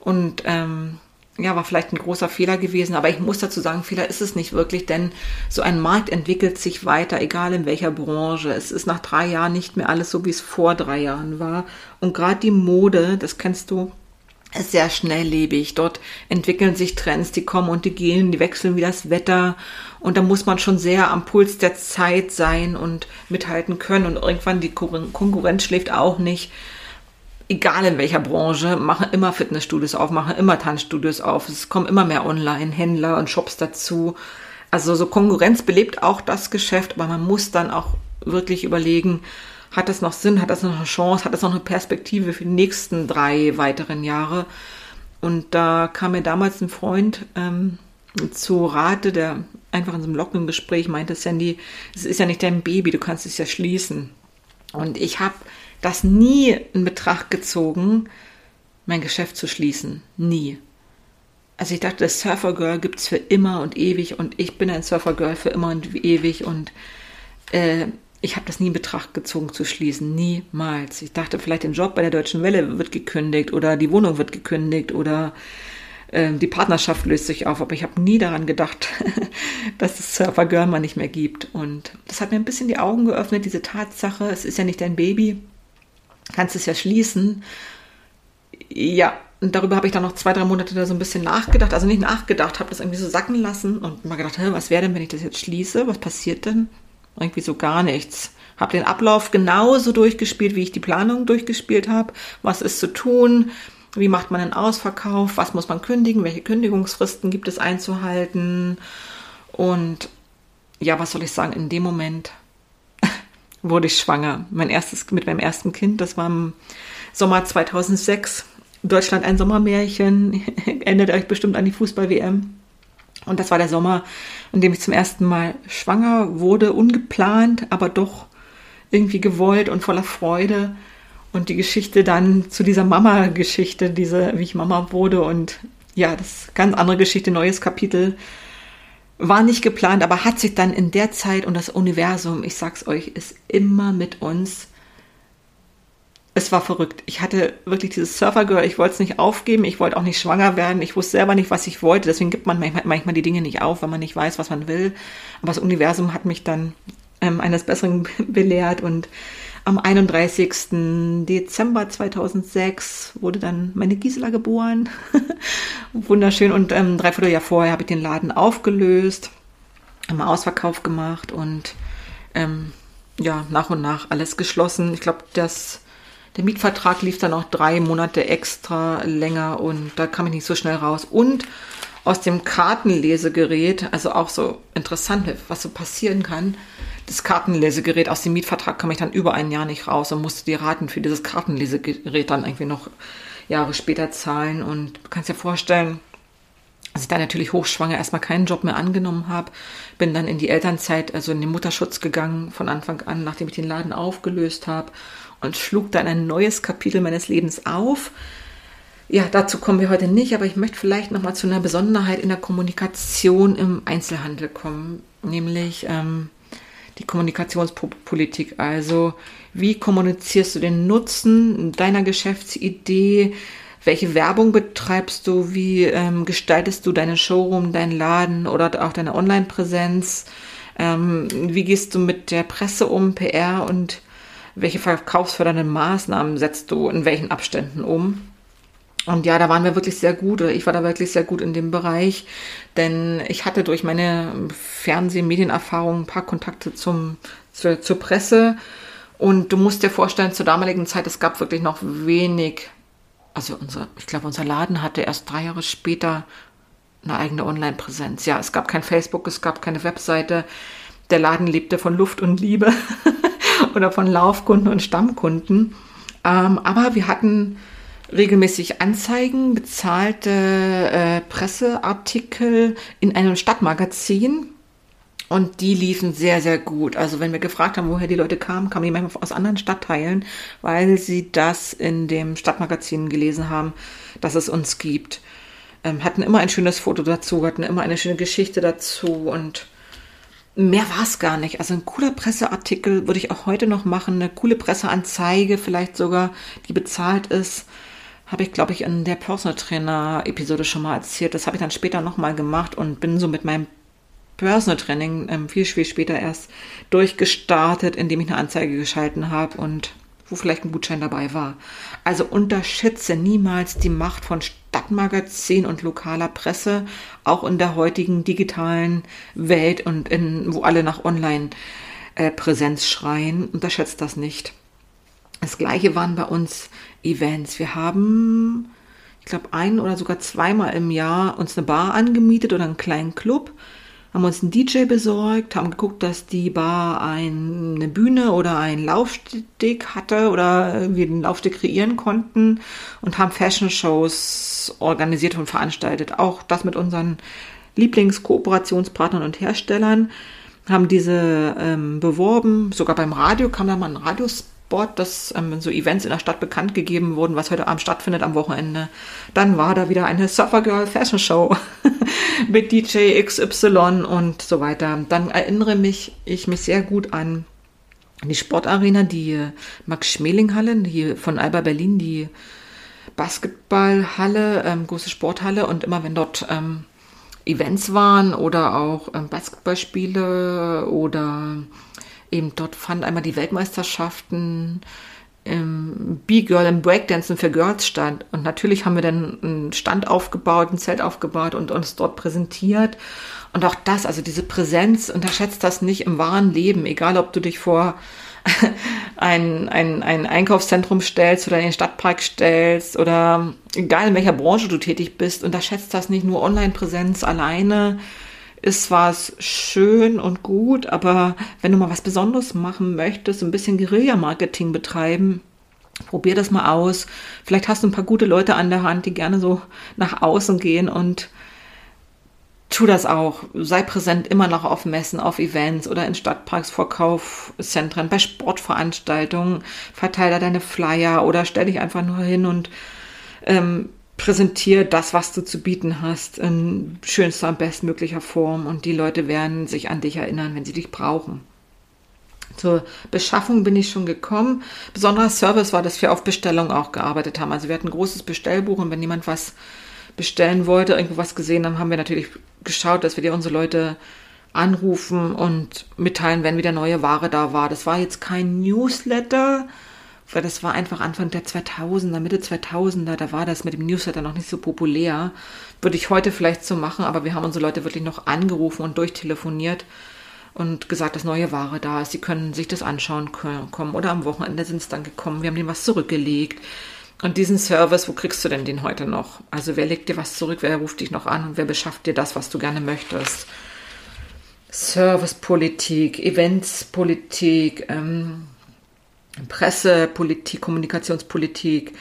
Und ähm, ja, war vielleicht ein großer Fehler gewesen, aber ich muss dazu sagen, Fehler ist es nicht wirklich, denn so ein Markt entwickelt sich weiter, egal in welcher Branche. Es ist nach drei Jahren nicht mehr alles so, wie es vor drei Jahren war. Und gerade die Mode, das kennst du ist sehr schnelllebig. Dort entwickeln sich Trends, die kommen und die gehen, die wechseln wie das Wetter. Und da muss man schon sehr am Puls der Zeit sein und mithalten können. Und irgendwann die Konkurrenz schläft auch nicht. Egal in welcher Branche, machen immer Fitnessstudios auf, machen immer Tanzstudios auf. Es kommen immer mehr Online-Händler und Shops dazu. Also so Konkurrenz belebt auch das Geschäft, aber man muss dann auch wirklich überlegen, hat das noch Sinn? Hat das noch eine Chance? Hat das noch eine Perspektive für die nächsten drei weiteren Jahre? Und da kam mir damals ein Freund ähm, zu Rate, der einfach in so einem lockeren Gespräch meinte, Sandy, es ist ja nicht dein Baby, du kannst es ja schließen. Und ich habe das nie in Betracht gezogen, mein Geschäft zu schließen. Nie. Also ich dachte, das Surfer Girl gibt es für immer und ewig und ich bin ein Surfer Girl für immer und ewig und äh, ich habe das nie in Betracht gezogen zu schließen. Niemals. Ich dachte, vielleicht der Job bei der Deutschen Welle wird gekündigt oder die Wohnung wird gekündigt oder äh, die Partnerschaft löst sich auf. Aber ich habe nie daran gedacht, dass es Surfer Girl mal nicht mehr gibt. Und das hat mir ein bisschen die Augen geöffnet, diese Tatsache. Es ist ja nicht dein Baby. Kannst es ja schließen. Ja, und darüber habe ich dann noch zwei, drei Monate da so ein bisschen nachgedacht. Also nicht nachgedacht, habe das irgendwie so sacken lassen und mal gedacht, was wäre denn, wenn ich das jetzt schließe? Was passiert denn? Irgendwie so gar nichts. Habe den Ablauf genauso durchgespielt, wie ich die Planung durchgespielt habe. Was ist zu tun? Wie macht man einen Ausverkauf? Was muss man kündigen? Welche Kündigungsfristen gibt es einzuhalten? Und ja, was soll ich sagen? In dem Moment wurde ich schwanger. Mein erstes, mit meinem ersten Kind, das war im Sommer 2006. Deutschland ein Sommermärchen. Erinnert euch bestimmt an die Fußball-WM. Und das war der Sommer, in dem ich zum ersten Mal schwanger wurde, ungeplant, aber doch irgendwie gewollt und voller Freude. Und die Geschichte dann zu dieser Mama-Geschichte, diese, wie ich Mama wurde und ja, das ganz andere Geschichte, neues Kapitel, war nicht geplant, aber hat sich dann in der Zeit und das Universum, ich sag's euch, ist immer mit uns es war verrückt. Ich hatte wirklich dieses Surfer-Girl, ich wollte es nicht aufgeben, ich wollte auch nicht schwanger werden, ich wusste selber nicht, was ich wollte. Deswegen gibt man manchmal, die Dinge nicht auf, wenn man nicht weiß, was man will. Aber das Universum hat mich dann ähm, eines Besseren belehrt und am 31. Dezember 2006 wurde dann meine Gisela geboren. Wunderschön. Und ähm, dreiviertel Jahr vorher habe ich den Laden aufgelöst, haben Ausverkauf gemacht und ähm, ja, nach und nach alles geschlossen. Ich glaube, das der Mietvertrag lief dann auch drei Monate extra länger und da kam ich nicht so schnell raus. Und aus dem Kartenlesegerät, also auch so interessant, was so passieren kann, das Kartenlesegerät aus dem Mietvertrag kam ich dann über ein Jahr nicht raus und musste die Raten für dieses Kartenlesegerät dann irgendwie noch Jahre später zahlen. Und du kannst dir vorstellen, dass ich da natürlich hochschwanger erstmal keinen Job mehr angenommen habe. Bin dann in die Elternzeit, also in den Mutterschutz gegangen von Anfang an, nachdem ich den Laden aufgelöst habe und schlug dann ein neues Kapitel meines Lebens auf. Ja, dazu kommen wir heute nicht, aber ich möchte vielleicht noch mal zu einer Besonderheit in der Kommunikation im Einzelhandel kommen, nämlich ähm, die Kommunikationspolitik. Also, wie kommunizierst du den Nutzen deiner Geschäftsidee? Welche Werbung betreibst du? Wie ähm, gestaltest du deine Showroom, deinen Laden oder auch deine Online-Präsenz? Ähm, wie gehst du mit der Presse um, PR und welche verkaufsfördernden Maßnahmen setzt du in welchen Abständen um? Und ja, da waren wir wirklich sehr gut, ich war da wirklich sehr gut in dem Bereich, denn ich hatte durch meine Fernseh-Medienerfahrung ein paar Kontakte zum, zur, zur Presse. Und du musst dir vorstellen, zur damaligen Zeit, es gab wirklich noch wenig, also unser, ich glaube, unser Laden hatte erst drei Jahre später eine eigene Online-Präsenz. Ja, es gab kein Facebook, es gab keine Webseite. Der Laden lebte von Luft und Liebe. oder von Laufkunden und Stammkunden. Ähm, aber wir hatten regelmäßig Anzeigen, bezahlte äh, Presseartikel in einem Stadtmagazin. Und die liefen sehr, sehr gut. Also wenn wir gefragt haben, woher die Leute kamen, kamen die manchmal aus anderen Stadtteilen, weil sie das in dem Stadtmagazin gelesen haben, dass es uns gibt. Ähm, hatten immer ein schönes Foto dazu, hatten immer eine schöne Geschichte dazu und mehr war es gar nicht. Also ein cooler Presseartikel würde ich auch heute noch machen, eine coole Presseanzeige vielleicht sogar, die bezahlt ist. Habe ich, glaube ich, in der Personal Trainer Episode schon mal erzählt. Das habe ich dann später nochmal gemacht und bin so mit meinem Personal Training ähm, viel, viel später erst durchgestartet, indem ich eine Anzeige geschalten habe und wo vielleicht ein Gutschein dabei war. Also unterschätze niemals die Macht von Stadtmagazin und lokaler Presse, auch in der heutigen digitalen Welt und in, wo alle nach Online-Präsenz äh, schreien. Unterschätzt das nicht. Das gleiche waren bei uns Events. Wir haben, ich glaube, ein oder sogar zweimal im Jahr uns eine Bar angemietet oder einen kleinen Club haben uns einen DJ besorgt, haben geguckt, dass die Bar eine Bühne oder einen Laufsteg hatte oder wir den Laufsteg kreieren konnten und haben Fashion-Shows organisiert und veranstaltet. Auch das mit unseren Lieblingskooperationspartnern und Herstellern haben diese ähm, beworben. Sogar beim Radio kam da mal ein Radiospot Board, dass ähm, so Events in der Stadt bekannt gegeben wurden, was heute Abend stattfindet am Wochenende. Dann war da wieder eine Surfer Girl Fashion Show mit DJ XY und so weiter. Dann erinnere mich ich mich sehr gut an die Sportarena, die Max Schmeling Halle, die von Alba Berlin, die Basketballhalle, ähm, große Sporthalle und immer wenn dort ähm, Events waren oder auch ähm, Basketballspiele oder eben dort fanden einmal die Weltmeisterschaften im B-Girl im Breakdancen für Girls stand. Und natürlich haben wir dann einen Stand aufgebaut, ein Zelt aufgebaut und uns dort präsentiert. Und auch das, also diese Präsenz, unterschätzt das nicht im wahren Leben, egal ob du dich vor ein, ein, ein Einkaufszentrum stellst oder in den Stadtpark stellst oder egal in welcher Branche du tätig bist, unterschätzt das nicht nur Online-Präsenz alleine, ist zwar schön und gut, aber wenn du mal was Besonderes machen möchtest, ein bisschen Guerilla-Marketing betreiben, probier das mal aus. Vielleicht hast du ein paar gute Leute an der Hand, die gerne so nach außen gehen und tu das auch. Sei präsent immer noch auf Messen, auf Events oder in Stadtparks, Vorkaufszentren, bei Sportveranstaltungen. Verteile da deine Flyer oder stell dich einfach nur hin und ähm, präsentier das, was du zu bieten hast, in schönster und bestmöglicher Form und die Leute werden sich an dich erinnern, wenn sie dich brauchen. Zur Beschaffung bin ich schon gekommen. Besonderer Service war, dass wir auf Bestellung auch gearbeitet haben. Also wir hatten ein großes Bestellbuch und wenn jemand was bestellen wollte, irgendwo was gesehen haben, haben wir natürlich geschaut, dass wir die unsere Leute anrufen und mitteilen, wenn wieder neue Ware da war. Das war jetzt kein Newsletter, weil das war einfach Anfang der 2000er, Mitte 2000er, da war das mit dem Newsletter noch nicht so populär. Würde ich heute vielleicht so machen, aber wir haben unsere Leute wirklich noch angerufen und durchtelefoniert und gesagt, dass neue Ware da ist. Sie können sich das anschauen kommen oder am Wochenende sind es dann gekommen. Wir haben denen was zurückgelegt. Und diesen Service, wo kriegst du denn den heute noch? Also wer legt dir was zurück, wer ruft dich noch an und wer beschafft dir das, was du gerne möchtest? Servicepolitik, Eventspolitik, ähm, Pressepolitik, Kommunikationspolitik,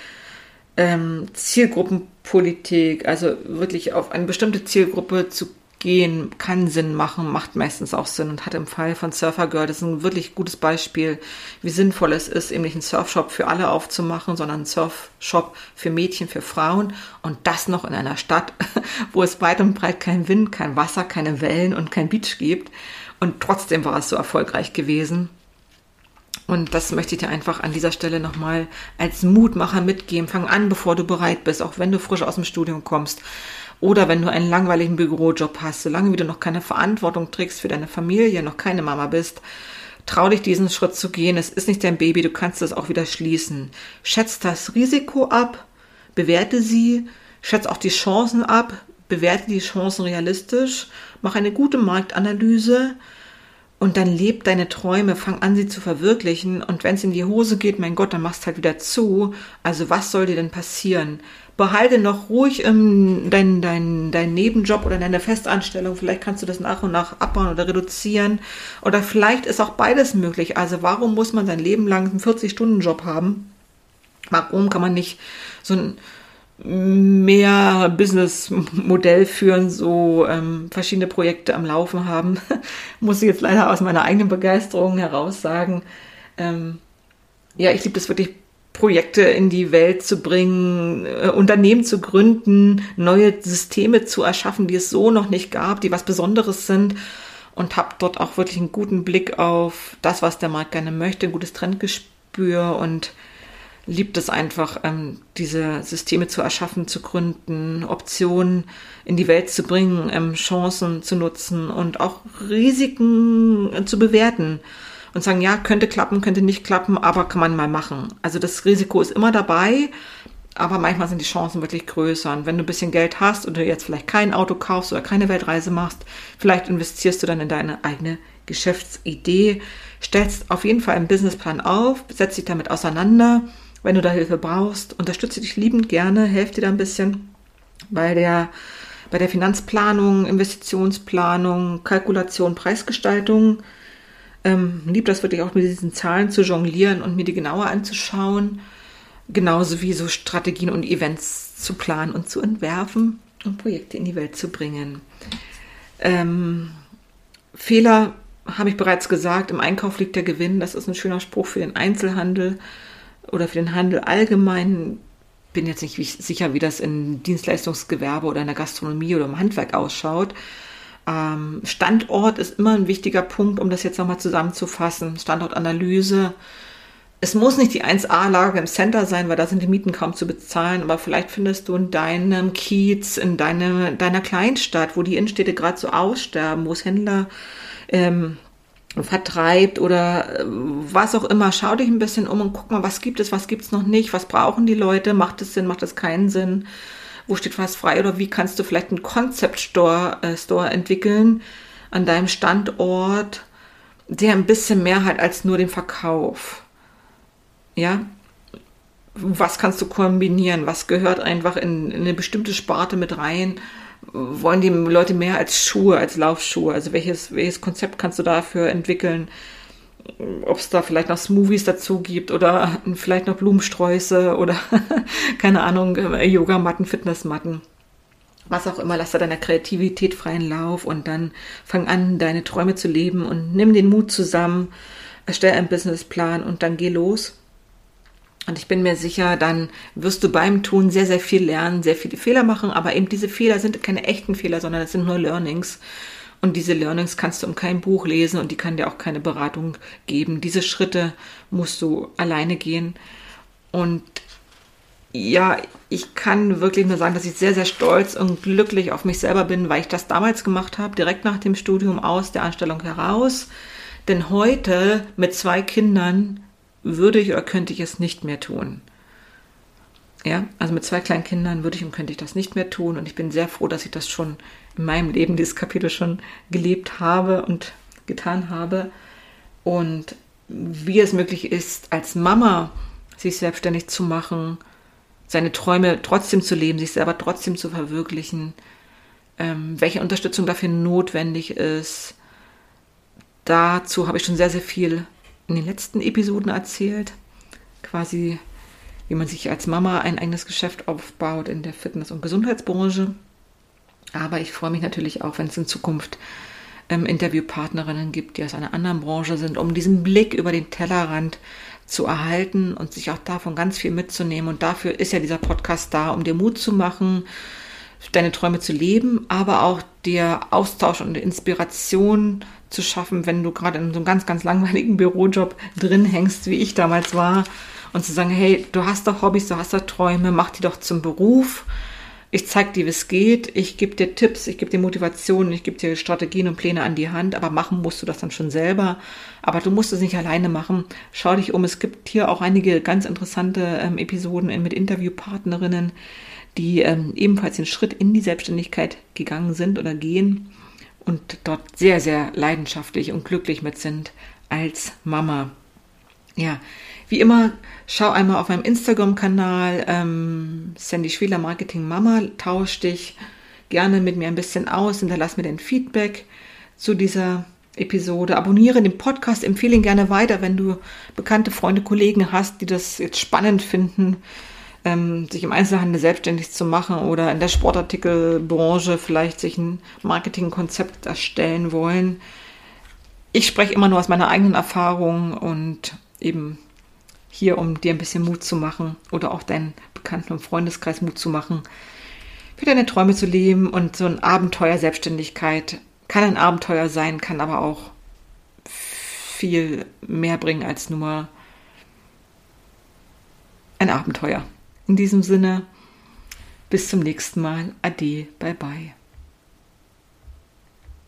ähm, Zielgruppenpolitik, also wirklich auf eine bestimmte Zielgruppe zu gehen kann Sinn machen, macht meistens auch Sinn und hat im Fall von Surfer Girl, das ist ein wirklich gutes Beispiel, wie sinnvoll es ist, eben nicht einen Surfshop für alle aufzumachen, sondern einen Surfshop für Mädchen, für Frauen und das noch in einer Stadt, wo es weit und breit kein Wind, kein Wasser, keine Wellen und kein Beach gibt. Und trotzdem war es so erfolgreich gewesen. Und das möchte ich dir einfach an dieser Stelle nochmal als Mutmacher mitgeben. Fang an, bevor du bereit bist, auch wenn du frisch aus dem Studium kommst. Oder wenn du einen langweiligen Bürojob hast, solange wie du noch keine Verantwortung trägst für deine Familie, noch keine Mama bist, trau dich diesen Schritt zu gehen. Es ist nicht dein Baby, du kannst es auch wieder schließen. Schätz das Risiko ab, bewerte sie, schätz auch die Chancen ab, bewerte die Chancen realistisch, mach eine gute Marktanalyse und dann leb deine Träume, fang an, sie zu verwirklichen. Und wenn es in die Hose geht, mein Gott, dann machst halt wieder zu. Also was soll dir denn passieren? behalte noch ruhig ähm, deinen dein, dein Nebenjob oder deine Festanstellung. Vielleicht kannst du das nach und nach abbauen oder reduzieren. Oder vielleicht ist auch beides möglich. Also warum muss man sein Leben lang einen 40-Stunden-Job haben? Warum kann man nicht so ein mehr Business-Modell führen, so ähm, verschiedene Projekte am Laufen haben? muss ich jetzt leider aus meiner eigenen Begeisterung heraus sagen. Ähm, ja, ich liebe das wirklich Projekte in die Welt zu bringen, äh, Unternehmen zu gründen, neue Systeme zu erschaffen, die es so noch nicht gab, die was Besonderes sind und habe dort auch wirklich einen guten Blick auf das, was der Markt gerne möchte, ein gutes Trendgespür und liebt es einfach, ähm, diese Systeme zu erschaffen, zu gründen, Optionen in die Welt zu bringen, ähm, Chancen zu nutzen und auch Risiken äh, zu bewerten und sagen, ja, könnte klappen, könnte nicht klappen, aber kann man mal machen. Also das Risiko ist immer dabei, aber manchmal sind die Chancen wirklich größer. Und wenn du ein bisschen Geld hast und du jetzt vielleicht kein Auto kaufst oder keine Weltreise machst, vielleicht investierst du dann in deine eigene Geschäftsidee, stellst auf jeden Fall einen Businessplan auf, setzt dich damit auseinander. Wenn du da Hilfe brauchst, unterstütze dich liebend gerne, helf dir da ein bisschen bei der, bei der Finanzplanung, Investitionsplanung, Kalkulation, Preisgestaltung ähm, lieb das wirklich auch mit diesen Zahlen zu jonglieren und mir die genauer anzuschauen. Genauso wie so Strategien und Events zu planen und zu entwerfen und Projekte in die Welt zu bringen. Ähm, Fehler habe ich bereits gesagt, im Einkauf liegt der Gewinn. Das ist ein schöner Spruch für den Einzelhandel oder für den Handel allgemein. Bin jetzt nicht sicher, wie das im Dienstleistungsgewerbe oder in der Gastronomie oder im Handwerk ausschaut. Ähm, Standort ist immer ein wichtiger Punkt, um das jetzt nochmal zusammenzufassen. Standortanalyse. Es muss nicht die 1A-Lage im Center sein, weil da sind die Mieten kaum zu bezahlen, aber vielleicht findest du in deinem Kiez, in deine, deiner Kleinstadt, wo die Innenstädte gerade so aussterben, wo es Händler ähm, vertreibt oder äh, was auch immer. Schau dich ein bisschen um und guck mal, was gibt es, was gibt es noch nicht, was brauchen die Leute, macht es Sinn, macht es keinen Sinn wo steht was frei oder wie kannst du vielleicht einen Concept Store, äh, Store entwickeln an deinem Standort, der ein bisschen mehr hat als nur den Verkauf. Ja, was kannst du kombinieren? Was gehört einfach in, in eine bestimmte Sparte mit rein? Wollen die Leute mehr als Schuhe, als Laufschuhe? Also welches, welches Konzept kannst du dafür entwickeln? ob es da vielleicht noch Smoothies dazu gibt oder vielleicht noch Blumensträuße oder keine Ahnung, Yogamatten, Fitnessmatten. Was auch immer, lass da deiner Kreativität freien Lauf und dann fang an, deine Träume zu leben und nimm den Mut zusammen, erstell einen Businessplan und dann geh los. Und ich bin mir sicher, dann wirst du beim Tun sehr, sehr viel lernen, sehr viele Fehler machen, aber eben diese Fehler sind keine echten Fehler, sondern es sind nur Learnings. Und diese Learnings kannst du in keinem Buch lesen und die kann dir auch keine Beratung geben. Diese Schritte musst du alleine gehen. Und ja, ich kann wirklich nur sagen, dass ich sehr, sehr stolz und glücklich auf mich selber bin, weil ich das damals gemacht habe, direkt nach dem Studium aus der Anstellung heraus. Denn heute mit zwei Kindern würde ich oder könnte ich es nicht mehr tun. Ja, also mit zwei kleinen Kindern würde ich und könnte ich das nicht mehr tun. Und ich bin sehr froh, dass ich das schon in meinem Leben, dieses Kapitel schon gelebt habe und getan habe. Und wie es möglich ist, als Mama sich selbstständig zu machen, seine Träume trotzdem zu leben, sich selber trotzdem zu verwirklichen, ähm, welche Unterstützung dafür notwendig ist. Dazu habe ich schon sehr, sehr viel in den letzten Episoden erzählt. Quasi, wie man sich als Mama ein eigenes Geschäft aufbaut in der Fitness- und Gesundheitsbranche. Aber ich freue mich natürlich auch, wenn es in Zukunft ähm, Interviewpartnerinnen gibt, die aus einer anderen Branche sind, um diesen Blick über den Tellerrand zu erhalten und sich auch davon ganz viel mitzunehmen. Und dafür ist ja dieser Podcast da, um dir Mut zu machen, deine Träume zu leben, aber auch dir Austausch und Inspiration zu schaffen, wenn du gerade in so einem ganz, ganz langweiligen Bürojob drin hängst, wie ich damals war. Und zu sagen, hey, du hast doch Hobbys, du hast doch Träume, mach die doch zum Beruf ich zeige dir, wie es geht, ich gebe dir Tipps, ich gebe dir Motivation, ich gebe dir Strategien und Pläne an die Hand, aber machen musst du das dann schon selber. Aber du musst es nicht alleine machen. Schau dich um, es gibt hier auch einige ganz interessante ähm, Episoden mit Interviewpartnerinnen, die ähm, ebenfalls den Schritt in die Selbstständigkeit gegangen sind oder gehen und dort sehr, sehr leidenschaftlich und glücklich mit sind als Mama. Ja, wie immer, schau einmal auf meinem Instagram-Kanal ähm, Sandy Schwieler Marketing Mama, tausch dich gerne mit mir ein bisschen aus, hinterlass mir dein Feedback zu dieser Episode. Abonniere den Podcast, empfehle ihn gerne weiter, wenn du bekannte Freunde, Kollegen hast, die das jetzt spannend finden, ähm, sich im Einzelhandel selbstständig zu machen oder in der Sportartikelbranche vielleicht sich ein Marketingkonzept erstellen wollen. Ich spreche immer nur aus meiner eigenen Erfahrung und eben hier, um dir ein bisschen Mut zu machen oder auch deinen Bekannten und Freundeskreis Mut zu machen, für deine Träume zu leben und so ein Abenteuer Selbstständigkeit kann ein Abenteuer sein, kann aber auch viel mehr bringen als nur ein Abenteuer. In diesem Sinne, bis zum nächsten Mal. Ade, bye bye.